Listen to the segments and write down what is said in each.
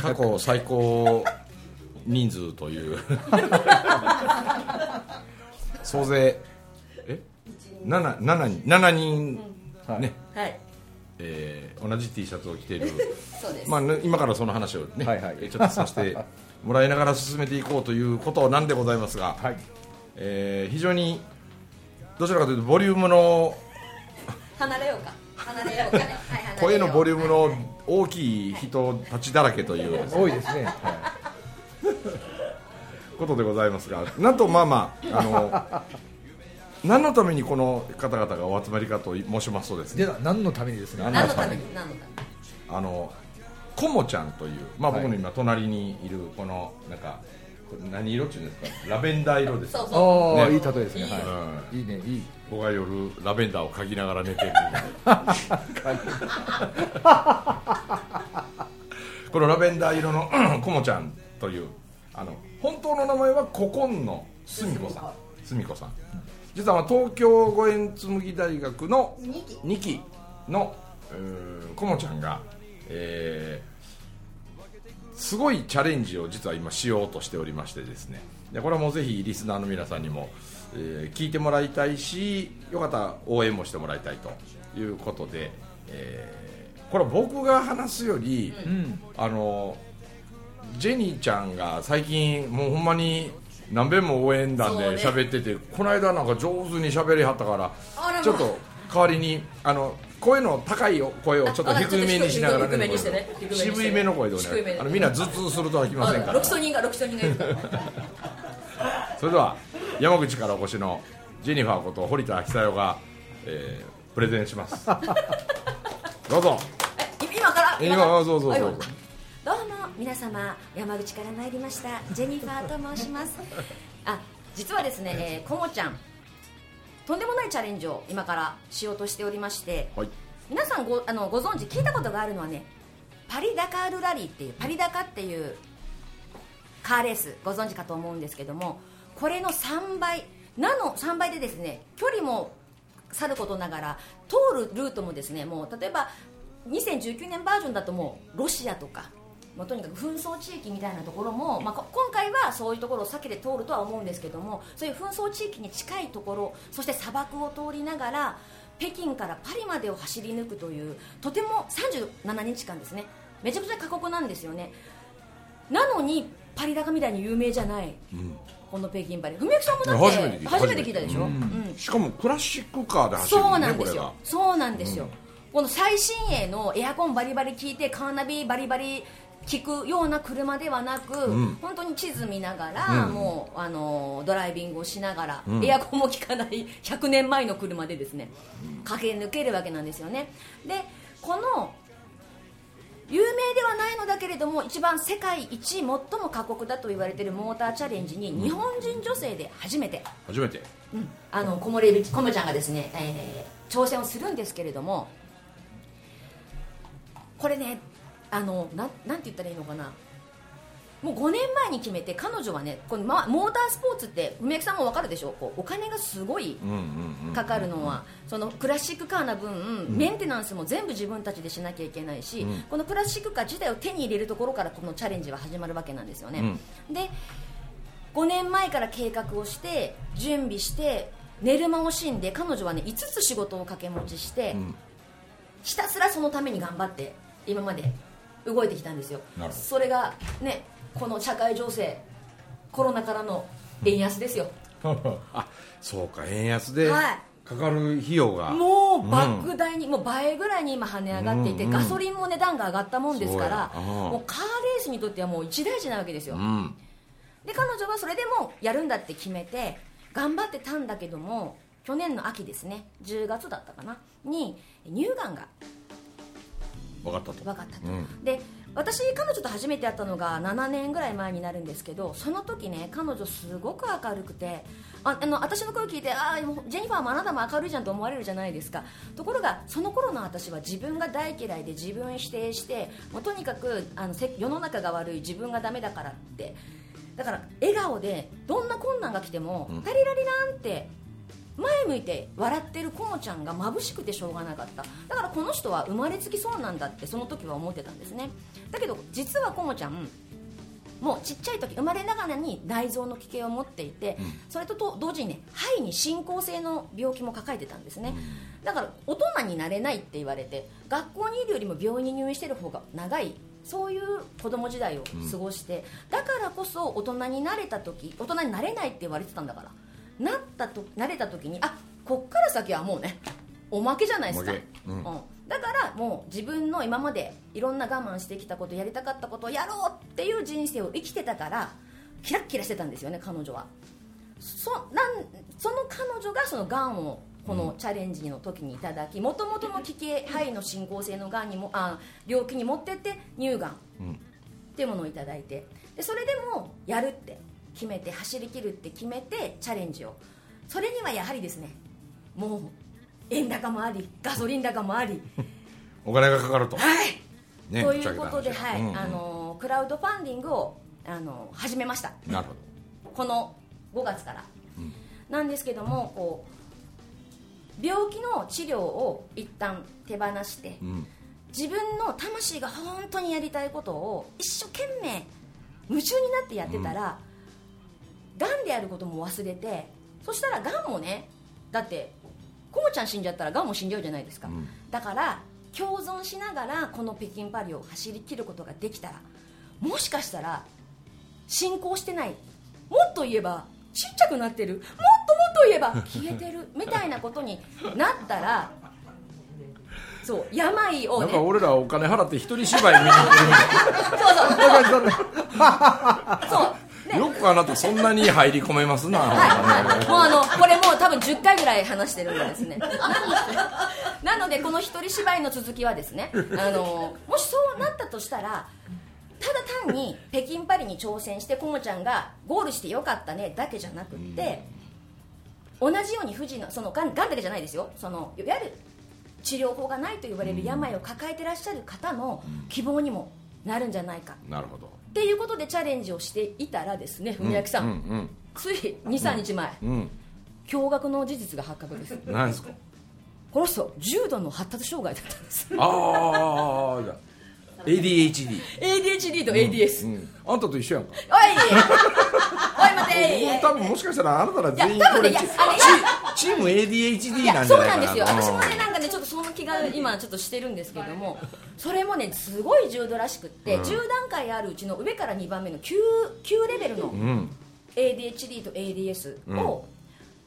過去最高人数という。総勢。え？七七人。七人。はいね、はい。えー同じ T シャツを着ている。そうです。まあね今からその話をね、はいはい。えーちょっとさせてもらいながら進めていこうということなんでございますが、はい。えー非常にどちらかというとボリュームの離れようか。離れようかね。はい、声のボリュームの大きい人たちだらけという多いですね。はことでございますがなんとまあまああの 何のためにこの方々がお集まりかと申しますとですい。ねでは何のためにですね。何何のために何のために？あのコモちゃんという、まあ、はい僕の今隣にいるこのなんか何色っていうんですか？ラベンダー色ですそうそう。ああ、ねいい例えですね。いいはい。いいね、いい。僕が夜ラベンダーを嗅ぎながら寝てる。このラベンダー色の コモちゃんというあの本当の名前はココンのすみこさん。すみこ。さん。実はまあ東京五円紬大学の二期。2期のコモちゃんが、えーすごいチャレンジを実は今しようとしておりましてですね。でこれはもうぜひリスナーの皆さんにも、えー聞いてもらいたいしよかったら応援もしてもらいたいということで、えーこれは僕が話すより、うん。あのジェニーちゃんが最近もうほんまに何遍も応援団で喋ってて、この間なんか上手に喋りはったからちょっと代わりにあの声の高い声をちょっと低めにしながらね低めにしてね。渋いめの声でお願低いあのみんな頭痛するとはきませんから。ロキソニンがロキソ。それでは山口からお越しのジェニファーこと堀田久代が、えープレゼンします。どうぞ。え今から？今そうそうそうどうも皆様山口から参りました。ジェニファーと申します。あ実はですね、えー、コモちゃん。とんでもないチャレンジを今からしようとしておりまして。はい。皆さんごあのご存知聞いたことがあるのはねパリダカールラリーっていうパリダカっていうカーレースご存知かと思うんですけどもこれの3倍なの3倍でですね距離もさることながら通るルートもですねもう例えば2019年バージョンだともうロシアとかもうとにかく紛争地域みたいなところも、まあ、今回はそういうところを避けて通るとは思うんですけどもそういう紛争地域に近いところそして砂漠を通りながら北京からパリまでを走り抜くというとても37日間ですねめちゃくちゃ過酷なんですよね。なのにパリ高みたいに有名じゃない、この北京パリ文明さんもだって初めて聞いた。でしょ、うん。しかもクラシックカーで走るそうのなんですよ。そうなんですよ、この最新鋭のエアコンバリバリ効いてカーナビバリバリ効くような車ではなく、ん。本当に地図見ながら、うん。もうあのドライビングをしながら、ん。エアコンも効かない 100年前の車でですね駆け抜けるわけなんですよね。でこの有名ではないのだけれども一番世界一最も過酷だと言われているモーターチャレンジに日本人女性で初めて、初めて。うん。あの木漏れ日コムちゃんがですね、えー挑戦をするんですけれどもこれねあのなんなんて言ったらいいのかなもう5年前に決めて彼女はねこの、ま、モータースポーツって梅木さんも分かるでしょ？こうお金がすごいうんうんうんかかるのは、そのクラシックカーな分、メンテナンスも全部自分たちでしなきゃいけないし、うん。このクラシックカー自体を手に入れるところからこのチャレンジは始まるわけなんですよね、で5年前から計画をして準備して寝る間を惜しんで彼女はね5つ仕事を掛け持ちして、ん。ひたすらそのために頑張って今まで動いてきたんですよ。それがねこの社会情勢コロナからの円安ですよ、あそうか円安ではい。かかる費用が、もう莫大に、もう倍ぐらいに今跳ね上がっていて、うん。うんガソリンも値段が上がったもんですからもうカーレースにとってはもう一大事なわけですよ、うん。で彼女はそれでもやるんだって決めて頑張ってたんだけども去年の秋ですね10月だったかなに乳がんが分かったと。分かったと、うん。で私彼女と初めて会ったのが7年ぐらい前になるんですけどその時ね彼女すごく明るくてああの私の声聞いてああジェニファーもあなたも明るいじゃんと思われるじゃないですか。ところがその頃の私は自分が大嫌いで自分否定してもうとにかくあのせ世の中が悪い自分がダメだからって。だから笑顔でどんな困難が来ても、うん。タリラリランって前向いて笑ってるコモちゃんが眩しくてしょうがなかった。だからこの人は生まれつきそうなんだってその時は思ってたんですね。だけど実はコモちゃんもうちっちゃい時生まれながらに内臓の奇形を持っていて、それとと同時にね肺に進行性の病気も抱えてたんですね、だから大人になれないって言われて学校にいるよりも病院に入院してる方が長いそういう子供時代を過ごして、だからこそ大人になれた時大人になれないって言われてたんだからなったとなれた時にあこっから先はもうねおまけじゃないですか、おまけ。うん。だからもう自分の今までいろんな我慢してきたことやりたかったことをやろうっていう人生を生きてたからキラッキラしてたんですよね彼女は。そなんその彼女がそのがんをこのチャレンジの時にいただきもともとの奇形肺の進行性のがんにもあ病気に持ってって乳がんうん。っていうものをいただいて。でそれでもやるって決めて走り切るって決めてチャレンジを。それにはやはりですねもう円高もありガソリン高もありお金がかかると、はい。ねということで、はいけた話うんうん。あのクラウドファンディングをあの始めました。なるほこの5月から、うん。なんですけどもこう病気の治療を一旦手放してど、うん、自分の魂が本当にやりたいことを一生懸命夢中になってやってたら、がんであることも忘れてそしたらがんもねだってコモちゃん死んじゃったらがんも死んじゃうじゃないですか、うん。だから共存しながらこの北京パリを走り切ることができたらもしかしたら進行してない。もっと言えばちっちゃくなってる。もっともっと言えば消えてる。みたいなことになったらそう病をね。なんか俺らお金払って一人芝居見に行ってるそうねよくあなたそんなに入り込めますな、はい、もうあのこれもう多分10回ぐらい話してるんですね。なのでこの一人芝居の続きはですねあのもしそうなったとしたらただ単に北京パリに挑戦してコモちゃんがゴールしてよかったねだけじゃなくって、同じように富士のそのがんがんだけじゃないですよ。そのいわゆる治療法がないと言われる病を抱えてらっしゃる方の希望にもなるんじゃないか。なるほどっていうことでチャレンジをしていたらですね文明さん、うんつい23日前、うん。うん。驚愕の事実が発覚です。何ですか？この人重度の発達障害だったんです。ああ。ADHD ADHD と ADS、うん。あんたと一緒やんか。おいおい待て。多分もしかしたらあなたら全員これチーム ADHD なんじゃないかな。そうなんですよ。私もねなんかねちょっとが今ちょっとしてるんですけどもそれもねすごい重度らしくって、うん。10段階あるうちの上から2番目の 9, 9レベルのうん。ADHD と ADS を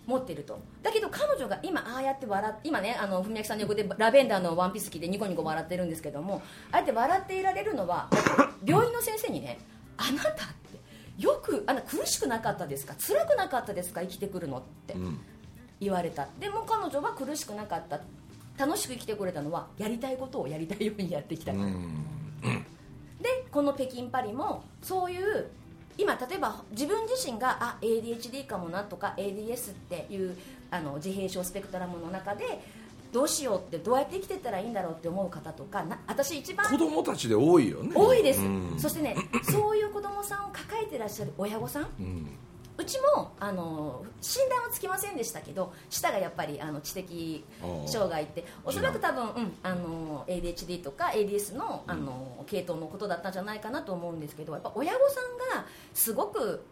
持ってると、だけど彼女が今ああやって笑っ今ねあの文明さんの横でラベンダーのワンピース着てニコニコ笑ってるんですけどもああやって笑っていられるのは病院の先生にねあなたってよくあの苦しくなかったですか？辛くなかったですか？生きてくるのってうん。言われた。でも彼女は苦しくなかった楽しく生きてくれたのはやりたいことをやりたいようにやってきたから、うん。でこの北京パリもそういう今例えば自分自身があ ADHD かもなとか ADS っていうあの自閉症スペクトラムの中でどうしようってどうやって生きてったらいいんだろうって思う方とかな私一番子供たちで多いよね。多いです、うん。そしてねそういう子供さんを抱えてらっしゃる親御さんうんうちもあの診断はつきませんでしたけど舌がやっぱりあの知的障害っておそらく多分、うん、あの ADHD とか ADS のあの系統のことだったんじゃないかなと思うんですけどやっぱ親御さんがすごく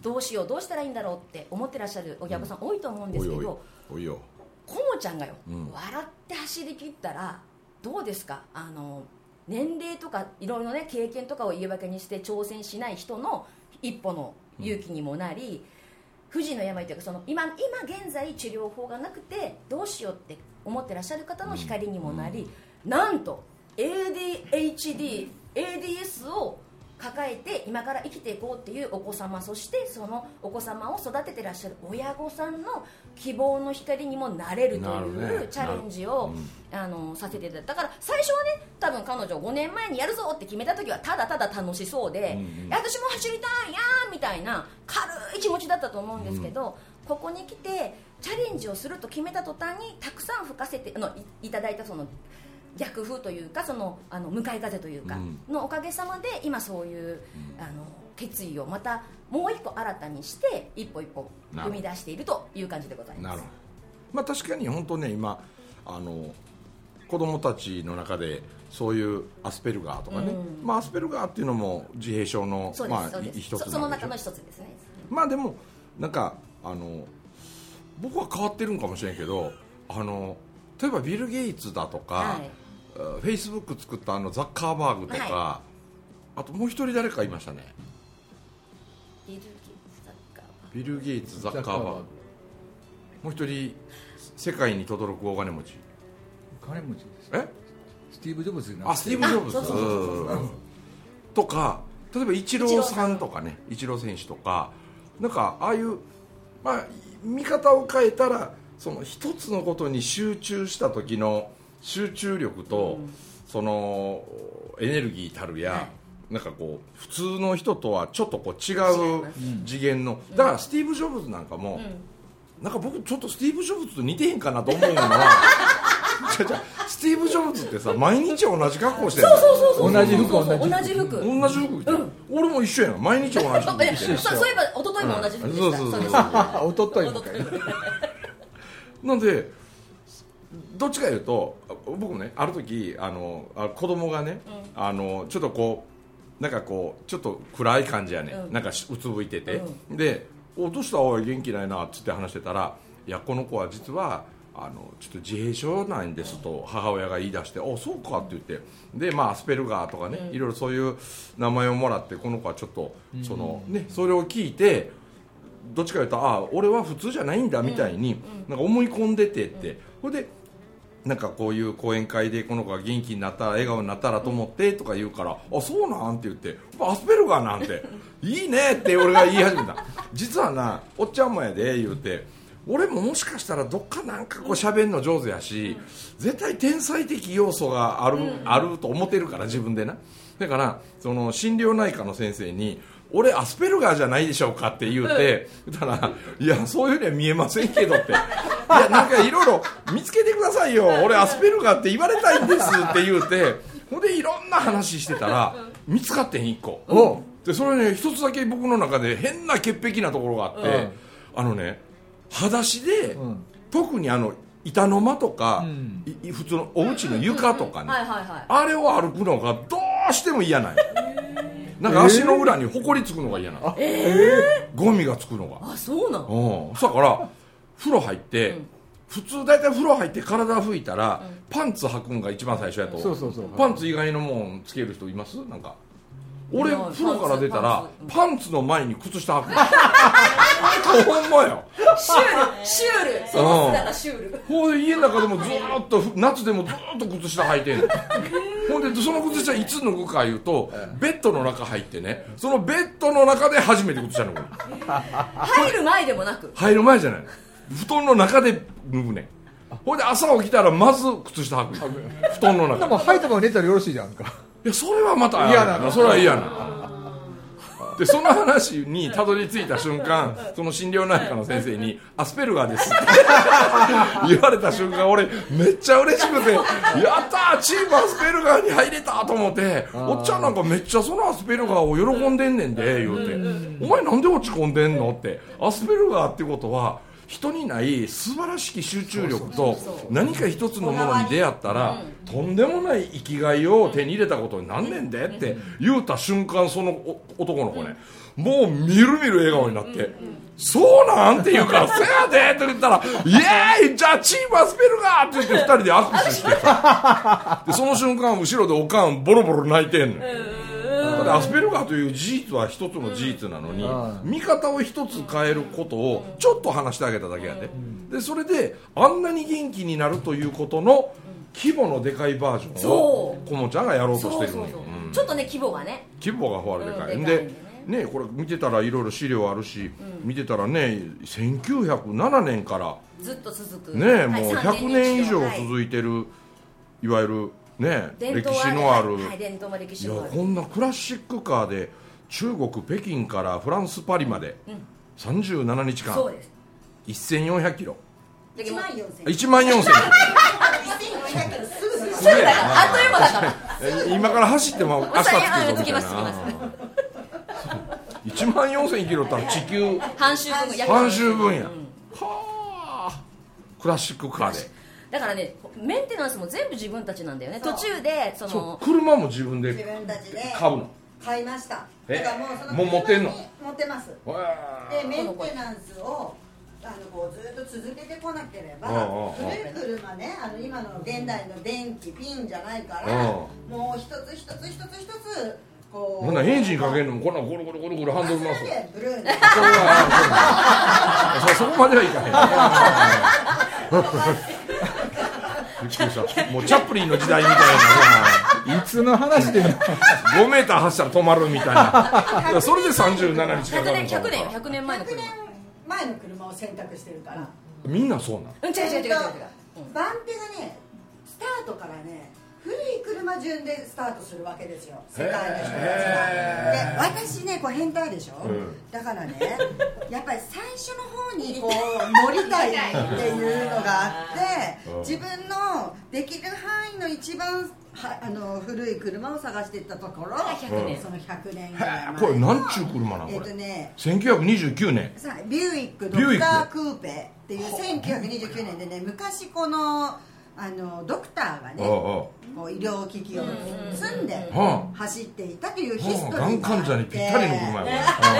どうしようどうしたらいいんだろうって思ってらっしゃる親御さん多いと思うんですけど、おいおいおいよ。コモちゃんがよ、うん。笑って走り切ったらどうですか？あの年齢とかいろいろね経験とかを言い訳にして挑戦しない人の一歩の勇気にもなり、不治の病というかその今今現在治療法がなくてどうしようって思ってらっしゃる方の光にもなり、なんと ADHD ADS を抱えて今から生きていこうっていうお子様そしてそのお子様を育ててらっしゃる親御さんの希望の光にもなれるというチャレンジを、あのさせていただいた。だから最初はね多分彼女5年前にやるぞって決めた時はただただ楽しそうで、うんうん。私も走りたいやーみたいな軽い気持ちだったと思うんですけど、ここに来てチャレンジをすると決めた途端にたくさん吹かせてあのいいただいたその逆風というかそのあの向かい風というか、うん。のおかげさまで今そういう、あの決意をまたもう一個新たにして一歩一歩踏み出しているという感じでございます。まあ確かに本当ね今あの子供たちの中でそういうアスペルガーとかね、うん。まあ、アスペルガーっていうのも自閉症のまあ一つその中の一つですね。まあでもなんかあの僕は変わってるんかもしれんけどあの例えばビル・ゲイツだとか、はいフェイスブック作ったあのザッカーバーグとか、はあともう一人誰かいましたね。ビル・ゲイツサッカービル・ゲイツザッカーバーグ。もう一人世界に轟く大金持ち。金持ちです。え？スティーブ・ジョブズあスティーブ・ジョブズ。とか例えばイチローさんとかねイチロー選手とかなんかああいう、まあ、見方を変えたらその一つのことに集中した時の集中力と、そのエネルギーたるや、はなんかこう普通の人とはちょっとこう違う次元の。だからスティーブ・ジョブズなんかも、うん。なんか僕ちょっとスティーブ・ジョブズと似てへんかなと思うのは スティーブ・ジョブズってさ毎日同じ格好してるそうそうそう。そう同じ服同じ服。同じ服。同じ服着てる、俺も一緒やん。毎日同じ服着てるそうそういえば一昨日も同じ服でした、うんそうそうそう。なんでどっちかいうと僕もねある時あのあ子供がね、あのちょっとこうなんかこうちょっと暗い感じやね、うん。なんかしうつむいてて、で「おどうしたおい元気ないな」っつって話してたら「いやこの子は実はあのちょっと自閉症なんです」と母親が言い出して「あそうか」って言って。でまあアスペルガーとかね、いろいろそういう名前をもらってこの子はちょっとその、ね、それを聞いてどっちかというとあ俺は普通じゃないんだみたいに、なんか思い込んでてって、それでなんかこういう講演会でこの子が元気になったら笑顔になったらと思ってとか言うからあそうなんって言ってアスペルガーなんて いいねって俺が言い始めた。実はなおっちゃんもやで言うて俺ももしかしたらどっかなんかこう喋るの上手やし絶対天才的要素がある,、あると思ってるから自分でな。だからその心療内科の先生に俺アスペルガーじゃないでしょうかって言うて、言ったらいやそういうふうには見えませんけどって。いやなんかいろいろ見つけてくださいよ。俺アスペルガーって言われたいんですって言うてほんでいろんな話してたら見つかってん1個。おうでそれね一つだけ僕の中で変な潔癖なところがあって、うん。あのね裸足で、うん。特にあの板の間とか、普通のお家の床とかね、あれを歩くのがどうしても嫌なんよなんか足の裏にほこりつくのが嫌なの、ゴミがつくのが。あそうなの？うん。だから風呂入って、普通大体風呂入って体拭いたら、パンツ履くんが一番最初やとそうそうそう。パンツ以外のもんつける人います？なんか俺風呂から出たらパパンツの前に靴下履くほんまよシュールシュール。その姿シュール。ほんで家の中でもずーっと夏でもずーっと靴下履いてんの。ほんでその靴下いつ脱ぐかいうとベッドの中入ってねそのベッドの中で初めて靴下脱ぐの。入る前でもなく。入る前じゃない。布団の中で脱ぐね。ほんで朝起きたらまず靴下履く布団ので中も吐いたまま寝たらよろしいじゃんかいやそれはまた嫌なのそれは嫌なのでその話にたどり着いた瞬間その心療内科の先生に「アスペルガーです」っ て言われた瞬間俺めっちゃ嬉しくて「やったーチームアスペルガーに入れた!」と思っておっちゃんなんかめっちゃそのアスペルガーを喜んでんねんで言うて「お前なんで落ち込んでんの?」ってアスペルガーってことは人にない素晴らしき集中力と何か一つのものに出会ったらとんでもない生きがいを手に入れたことになんねんでって言うた瞬間そのお男の子ねもうみるみる笑顔になって「そうなん?」って言うから「せやで!」って言ったら「イエーイじゃあチームアスペルガー!」って言って二人で握手してさでその瞬間後ろでおかんボロボロ泣いてんのよだってアスペルガーという事実は一つの事実なのに、うん見方を一つ変えることをちょっと話してあげただけやで,、でそれであんなに元気になるということの規模のでかいバージョンをこもちゃんがやろうとしてるのよちょっとね規模がね。規模がほらでかい、うんででかいんでね。これ見てたらいろいろ資料あるし、見てたらね1907年からずっと続く。ね、はいもう30 100年以上はい。続いてる、い、わゆるね歴史のある、はい、伝統も歴いや史もある。こんなクラシックカーで中国北京からフランスパリまで、37日間。そうです。1400キロ。でも1万4000 1万4000 1400キロすぐですすぐ。だからあっという間だから。え今から走っても明日着たますつきな。ます1万4000キロったら地球。半周分約半周分や、うんはあ。クラシックカーで。だからねメンテナンスも全部自分たちなんだよね。途中でその車も自分自で分たちで買うの。買いました。え？だからもうそのもう持ってんの？持ってます。わでメンテナンスをあのこうずっと続けてこなければ古い車ねあの今の現代の電気ピンじゃないかうらもう一つ一つ一つ一つこんならエンジンかけるのもこんなゴロゴロゴロゴロハンドル回すブルーにそこまではいかへん びっくりした。もうチャップリンの時代みたい いつの話でな5メーター走ったら止まるみたいな。それで37日か100かる年100のか年100年前の100車年前の車を選択してるから。みんなそうなんうん違う違う違う違う。違う番手がねスタートからね古い車順でスタートするわけですよ。世界の人たちが。へで私ねこう変態でしょ、うん。だからね やっぱり最初の方にこう乗りたいっていうのがあってうん。自分のできる範囲の一番はあの古い車を探していったところ100年。その100年ぐらいこれなんちゅう車なんえっ、これとね1929年。さあビューイックドクター・クーペっていう1929年でね昔このあのドクターがねああこう医療機器を積んでは走っていたというヒスあトリーがん患者にぴったりの車やこれ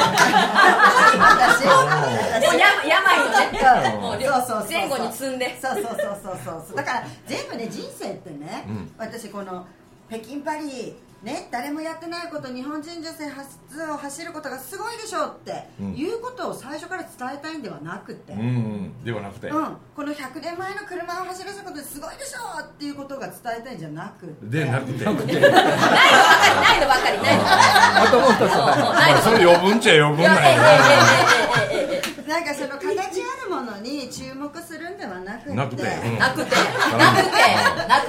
私もう病病のね。もうそうそうそうそう。前後に積んで。そうそうそうそうそう。だから全部ね人生ってね、うん。私この北京パリね誰もやってないこと日本人女性初を走ることがすごいでしょうって、うん。いうことを最初から伝えたいんではなくて、うんうん。ではなくて。うん、この100年前の車を走らせることですごいでしょうっていうことが伝えたいんじゃなくて。でなくて。ないのばっかりないのばっかり。ないのあともう一つ。それ余分っちゃ余分なんいや なんかその形あるものに注目するんではなくて。なくて。うん。なくて。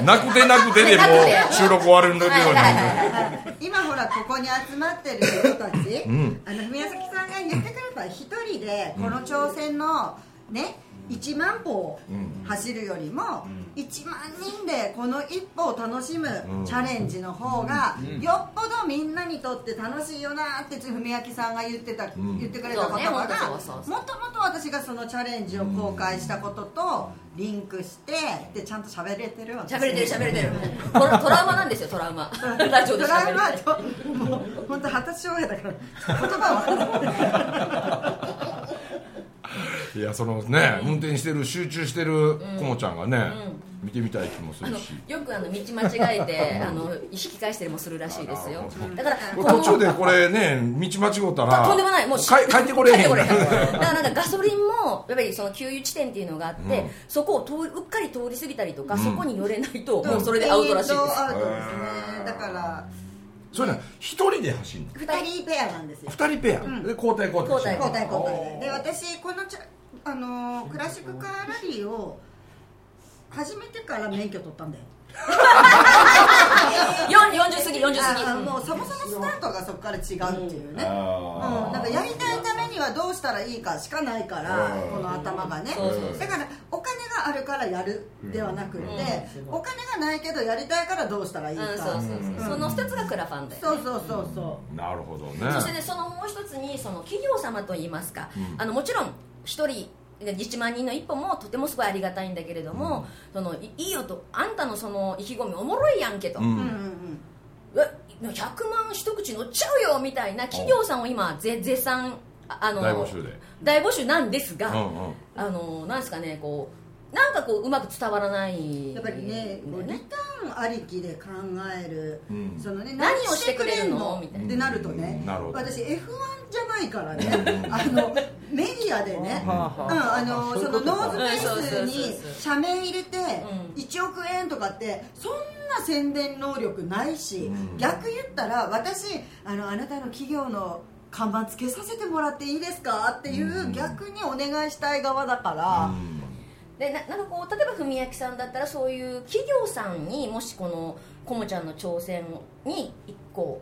なくてなくてでもう収録終わるんだようにはいはいはい。今ほらここに集まってる人たち、ん。あの宮崎さんが言ってくれた一人でこの挑戦のね1万歩をうん。走るよりも1万人でこの一歩を楽しむん。チャレンジの方がよっぽどみんなにとって楽しいよなって文明さんが言ってた、ん。言ってくれた言葉が。もともと私がそのチャレンジを公開したこととリンクしてでちゃんと喋れてるわ。け喋れてる喋れてる。トラトラウマなんですよトラウマ。ラジオでドラ喋れてマともう本当発達障害だから言葉はいやそのね運転してる集中してるこもちゃんがね見てみたい気もするし。よくあの道間違えて あの引き返したりもするらしいですよ。だから途中でこれね道間違ったらとんでもない。もうか帰ってこれへん帰ってこれへんだからなんか ガソリンもやっぱりその給油地点っていうのがあって、うん。そこを通りうっかり通り過ぎたりとか、ん。そこに寄れないともうそれでアウトらしいです、アウトですねだからそれね一人で走るの？2人。ペアなんですよ。二人ペア。で交代交代してる交代交代で。で私このちゃあのークラシックカーラリーを始めてから免許取ったんだよ。よ40過ぎ40過ぎ。もうそもそもスタートがそこから違うっていうね、あうん、なんかやりたいためにはどうしたらいいかしかないからうん。この頭がね。そうそうそう。だからお金があるからやるではなくてお金がないけどやりたいからどうしたらいいか。うん、そうそうそう、その一つがクラファンだよ、ね、そうそうそうそーなるほどそしてねねそのもう一つにその企業様といいますか、あのもちろん一人1万人の一歩もとてもすごいありがたいんだけれども、そのいいいよとあんたのその意気込みおもろいやんけと、うう、うん。うんうんえ100万一口乗っちゃうよみたいな企業さんを今ぜ絶賛ああの大募集で。大募集なんですが、うんうん。あのなんですかねこうなんかこううまく伝わらないやっぱりねこうリターンありきで考える、うん。そのね何をしてくれるの？みたいな。ってなるとね、うん。私 F1 じゃないからね。あのメディアでね、うん、あのそのノーズフェイスに社名入れてん。1億円とかってそんな宣伝能力ないし、うん。逆言ったら私あのあなたの企業の看板つけさせてもらっていいですか？っていう、うん。逆にお願いしたい側だから、でななんかこう例えば文明さんだったらそういう企業さんにもしこのこもちゃんの挑戦に一個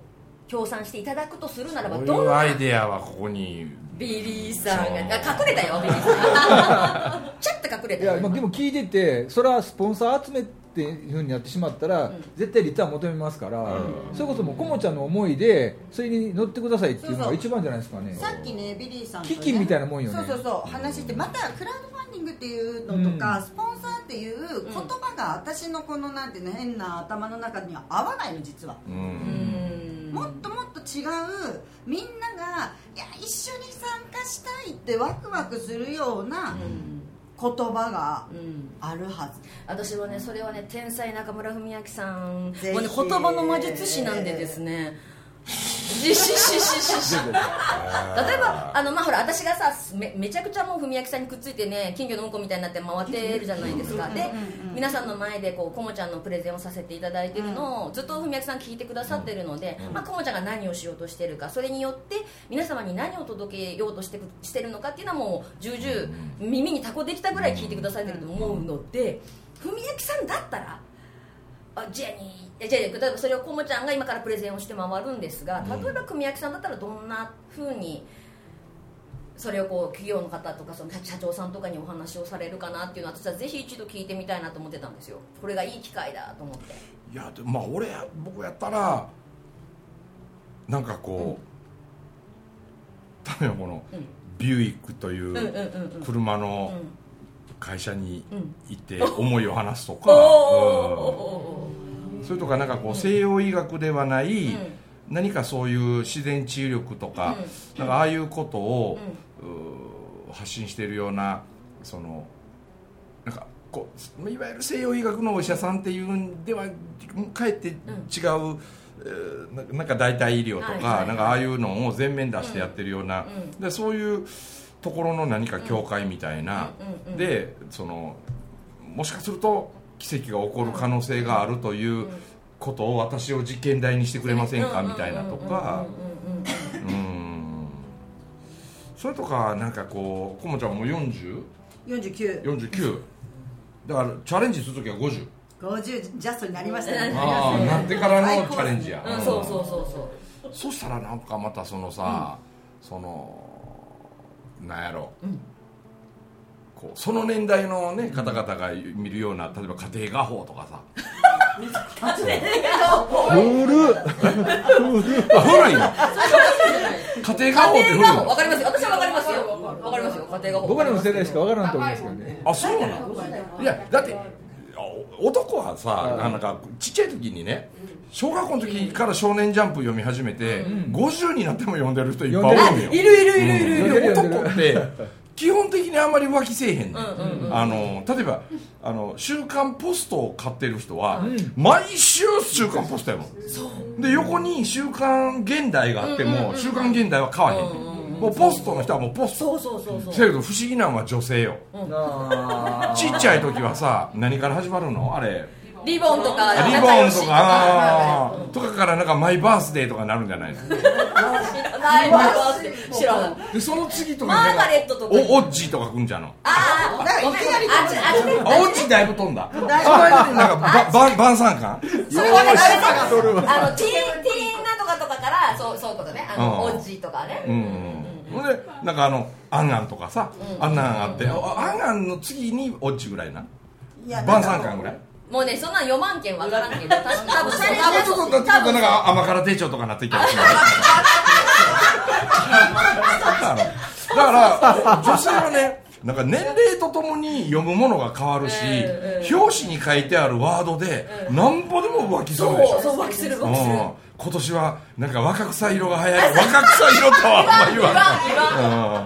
協賛していただくとするならばこういうどんなアイデアはここに。ビリーさんがあ隠れたよビリーさん。ちょっと隠れいたよやまあでも聞いててそれはスポンサー集めっていうふうになってしまったら、ん。絶対リターン求めますから、うん。それこそもうこもちゃんの思いでそれに乗ってくださいっていうのが一番じゃないですかね。さっきねビリーさんと、ね、基金みたいなもんよね。そうそうそう話してまたクラウドファンディングっていうのとか、うん。スポンサーっていう言葉が私のこのなんていうの変な頭の中には合わないの実は、ううんんもっともっと違うみんながいや一緒に参加したいってワクワクするようなうん。言葉がうん。あるはず。私はねそれはね天才中村文昭さん。ね言葉の魔術師なんでですね。しししししし例えばあのまあほら私がさめめちゃくちゃもう文明さんにくっついてね金魚のうんこみたいになって回ってるじゃないですか。で皆さんの前でこうこもちゃんのプレゼンをさせていただいてるのをずっと文明さん聞いてくださってるので、まあ、こもちゃんが何をしようとしてるかそれによって皆様に何を届けようとしてくしてるのかっていうのはもう重々耳にタコできたぐらい聞いてくださってると思うので文明さんだったらあじゃあにじゃあ例えばそれをこもちゃんが今からプレゼンをして回るんですが例えば組明さんだったらどんなふうにそれをこう企業の方とかその社長さんとかにお話をされるかなっていうのは私はぜひ一度聞いてみたいなと思ってたんですよ。これがいい機会だと思って。いやでまあ俺や僕やったらなんかこう、多分このうん。ビューイックというんうんうんううん。車のうん。会社にうん。行って思いを話すとか、おうん。それとかなんかこう西洋医学ではない、ー何かそういう自然治癒力とか,、なんかああいうことを、発信しているようなそのなんかこういわゆる西洋医学のお医者さんっていうんではかえって違う、えーななんか代替医療とか、はい。はいはいなんかああいうのを全面出してやってるような、うん。でそういうところの何か教会みたいな、うん。うん。うん。でそのもしかすると奇跡が起こる可能性があるということを私を実験台にしてくれません。かみたいなとかそれとかなんかこうこもちゃんも 40?49 4950だからチャレンジするときは50ジャストになりましたね。ああなってからのチャレンジや、うん。そうそうそうそう。そしたらなんかまたそのさ、そのなんやろ、うん。こうその年代の、ね、方々が見るような例えば家庭画法とかさ古っあ古いの家庭画法って古いわかりますよ。私はわかりますよ。わかりますよ。家庭画法僕らの世代しかわからんと思いますけどね。あそうなの。いやだってあ男はさ、なんかちっちゃい時にね小学校の時から「少年ジャンプ」読み始めて、50になっても読んでる人いっぱいおるんよいるいるいるいるいる。男って基本的にあんまり浮気せえへんねん、あの例えばあの「週刊ポスト」を買ってる人は、毎週「週刊ポスト」やもん。で横に「週刊現代」があっても「週刊現代」は買わへんねん。もうポストの人はもうポスト。そうそうそうそう。せやけど不思議なのは女性よ。あちっちゃい時はさ何から始まるの？あれリボンとかリボンとかとかからなんかマイバースデーとかなるんじゃないの？ないわって知らないでその次とかマーガレットとかおオッジーとか来んじゃんの？ああだからいきなりあっちあっちあオッジーだいぶ飛んだ。その間になんかばば晩餐館？それはねあのティーンティーンなんとかとかからそうそういうことね。あのうん。オッジーとかね。うんほんでなんかあのアンアンとかさ、アンアンあってあアンアンの次にオッジぐらいな？いや晩餐館ぐらい？もうねそんなん読まんけんわからんけどた多分それあちょっとちょっとなんか甘辛手帳とかなっていったりするだから女性はねなんか年齢とともに読むものが変わるし、表紙に書いてあるワードでなんぼでも浮気するでしょ。そう浮気する浮気する。うん。今年はなんか若草色が早い。若草色とはあんま言わな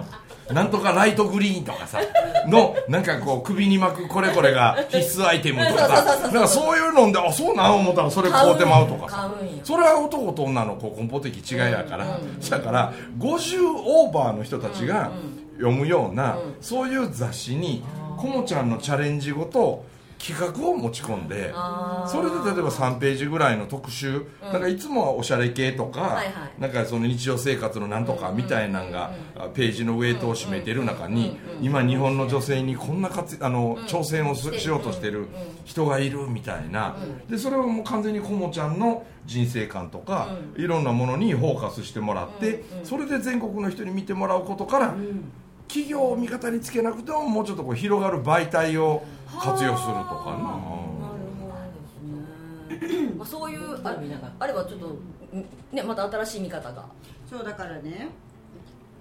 いうんなんとかライトグリーンとかさのなんかこう首に巻くこれこれが必須アイテムとかさなんかそういうのであそうなん思ったらそれ買うてまうとかさそれは男と女のこう根本的違いやから、だから50オーバーの人たちが、読むような、うん。そういう雑誌にこもちゃんのチャレンジごと企画を持ち込んでそれで例えば3ページぐらいの特集、なんかいつもはおしゃれ系とか、はいはい。なんかその日常生活のなんとかみたいなのが、ページのウェイトを占めてる中に、今日本の女性にこんな活あの、挑戦をすしようとしてる人がいるみたいな、でそれをもう完全にこもちゃんの人生観とか、いろんなものにフォーカスしてもらって、それで全国の人に見てもらうことから、企業を味方につけなくてももうちょっとこう広がる媒体を活用するとかな。なるほどですね。まあそういうああればちょっとんねまた新しい見方が。そうだからね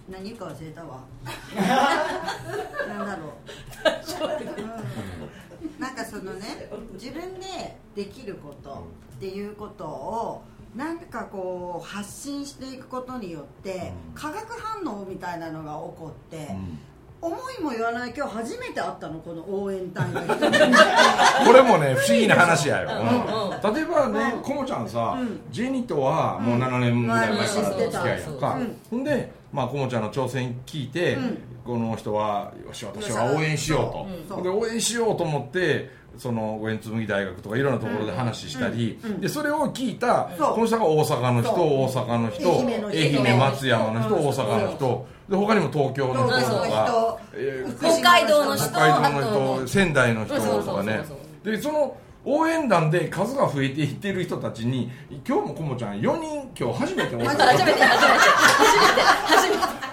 何言うか忘れたわ。なんだろう、うん、なんかそのね自分でできることっていうことをなんかこう発信していくことによって化学反応みたいなのが起こって、思いも言わない今日初めて会ったのこの応援隊の人。に これもね不思議な話やよ、うん。うん。例えばねこもちゃんさ、ジェニとはもう7年ぐらい前からの付き合いやんか、うん。ほんでまあこもちゃんの挑戦聞いて、うん。この人はよし私は応援しようと、で応援しようと思ってその五円紬大学とかいろんなところで話したり、でそれを聞いたこの人が大阪の人大阪の人愛媛松山の人う。ん大阪の人。で他にも東京の人とか北海道の人。北海道あの人仙台の人とかね。でその応援団で数が増えていってる人たちに今日もこもちゃん4人今日初めて初めて初めて。初めて初めて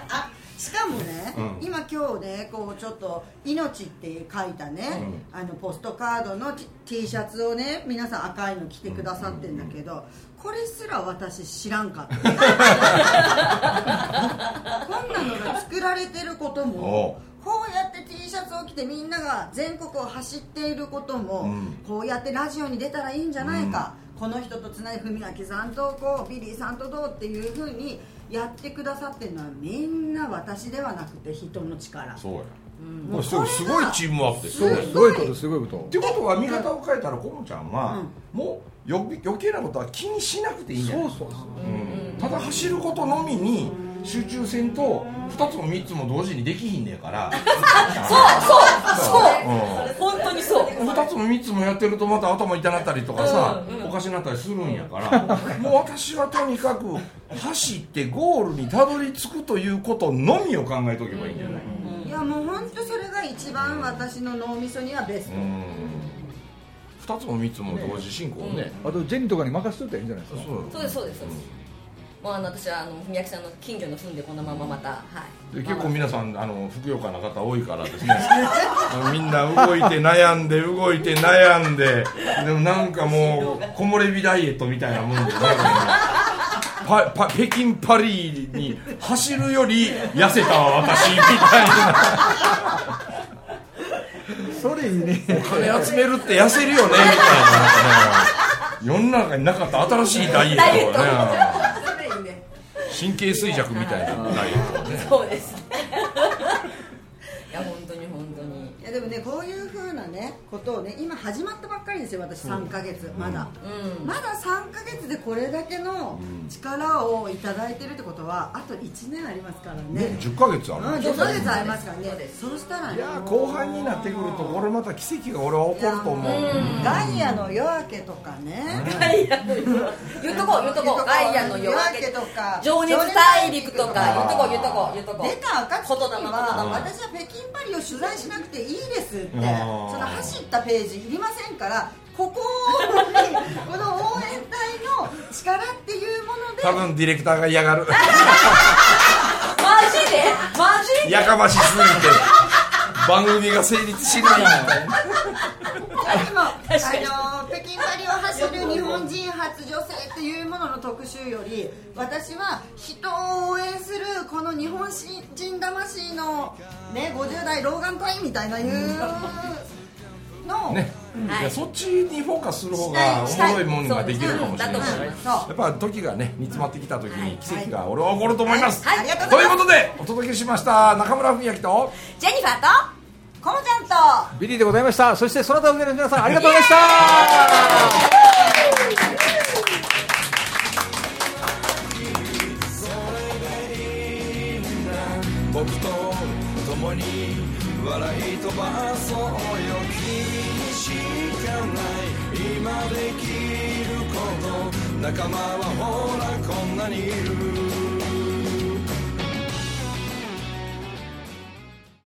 しかもね、うん。今今日ねこうちょっと「命」って書いたね、あのポストカードの T, シャツをね皆さん赤いの着てくださってんだけど、これすら私知らんかった。こんなのが作られてることもこうやって T シャツを着てみんなが全国を走っていることも、うん。こうやってラジオに出たらいいんじゃないか、この人とつない文明さんとこうビリーさんとどうっていうふうにやってくださってるのはみんな私ではなくて人の力。そうや、ん。もうすごいすごいチームワークで。すすごいことすごいこと。ってことは見方を変えたらこもちゃんは、もうよ余計なことは気にしなくていいんじゃない？そうそうう。ん。ただ走ることのみに集中せんと2つも3つも同時にできひんねやから。そううん。本当にそう。2つも3つもやってるとまた頭痛なったりとかさ、おかしなったりするんやから。もう私はとにかく走ってゴールにたどり着くということのみを考えとけばいいんじゃない？いやもう本当それが一番私の脳みそにはベスト、うん。2つも3つも同時進行ね。あとジェニーとかに任せといたらいいんじゃないですか？そう。そうですそうですそうですもうあの私はあの文明さんの近所の住んでこのまままたはい。で結構皆さんあのふくよかな方多いからですね。みんな動いて悩んで動いて悩んででもなんかもう木漏れ日ダイエットみたいなもんでねパパ北京パリに走るより痩せたわ私みたいな。それいいね。金集めるって痩せるよねみたいな。世の中になかった新しいダイエットをね神経衰弱みたいなダイエットね。そうですいや本当に本当にいやでもねこういうふうなねことをね今始まったばっかりですよ私3ヶ月、まだ、うん。まだ3ヶ月でこれだけの力をいただいてるってことはあと1年ありますからね。ね10ヶ月あうん、る10ヶ月ありますからね。そうしたらねいやー後半になってくるとこれまた奇跡が俺は起こると思う。ガイアの夜明けとかね、ガイアの夜言うとこう言うとこう。ガイアの夜明けとか。情熱大陸とか。言うとこう言うとこう。言うとこう出た暁に言霊は私は北京パリを取材しなくていいですって。その走ったページいりませんからここに この応援隊の力っていうもので。多分ディレクターが嫌がる。マジで？マジで？やかましすぎて番組が成立しない。みたいなでもあ京パリを走る日本人初女性っていうものの特集より私は人を応援するこの日本人魂の、ね、50代老眼隊みたいないうのを、ね、はいそっちにフォーカスする方がおしたいもろいもんができるかもしれない。しやっぱ時がね煮詰まってきた時に奇跡が俺は起こると思います、はい。ありがということでお届けしました中村文昭とジェニファーとコモちゃんと。ビリーでございました。そしてその他上の皆さんありがとうございました。僕と共に笑い飛ばそうよ。君にしかない。今できること仲間はほらこんなにいる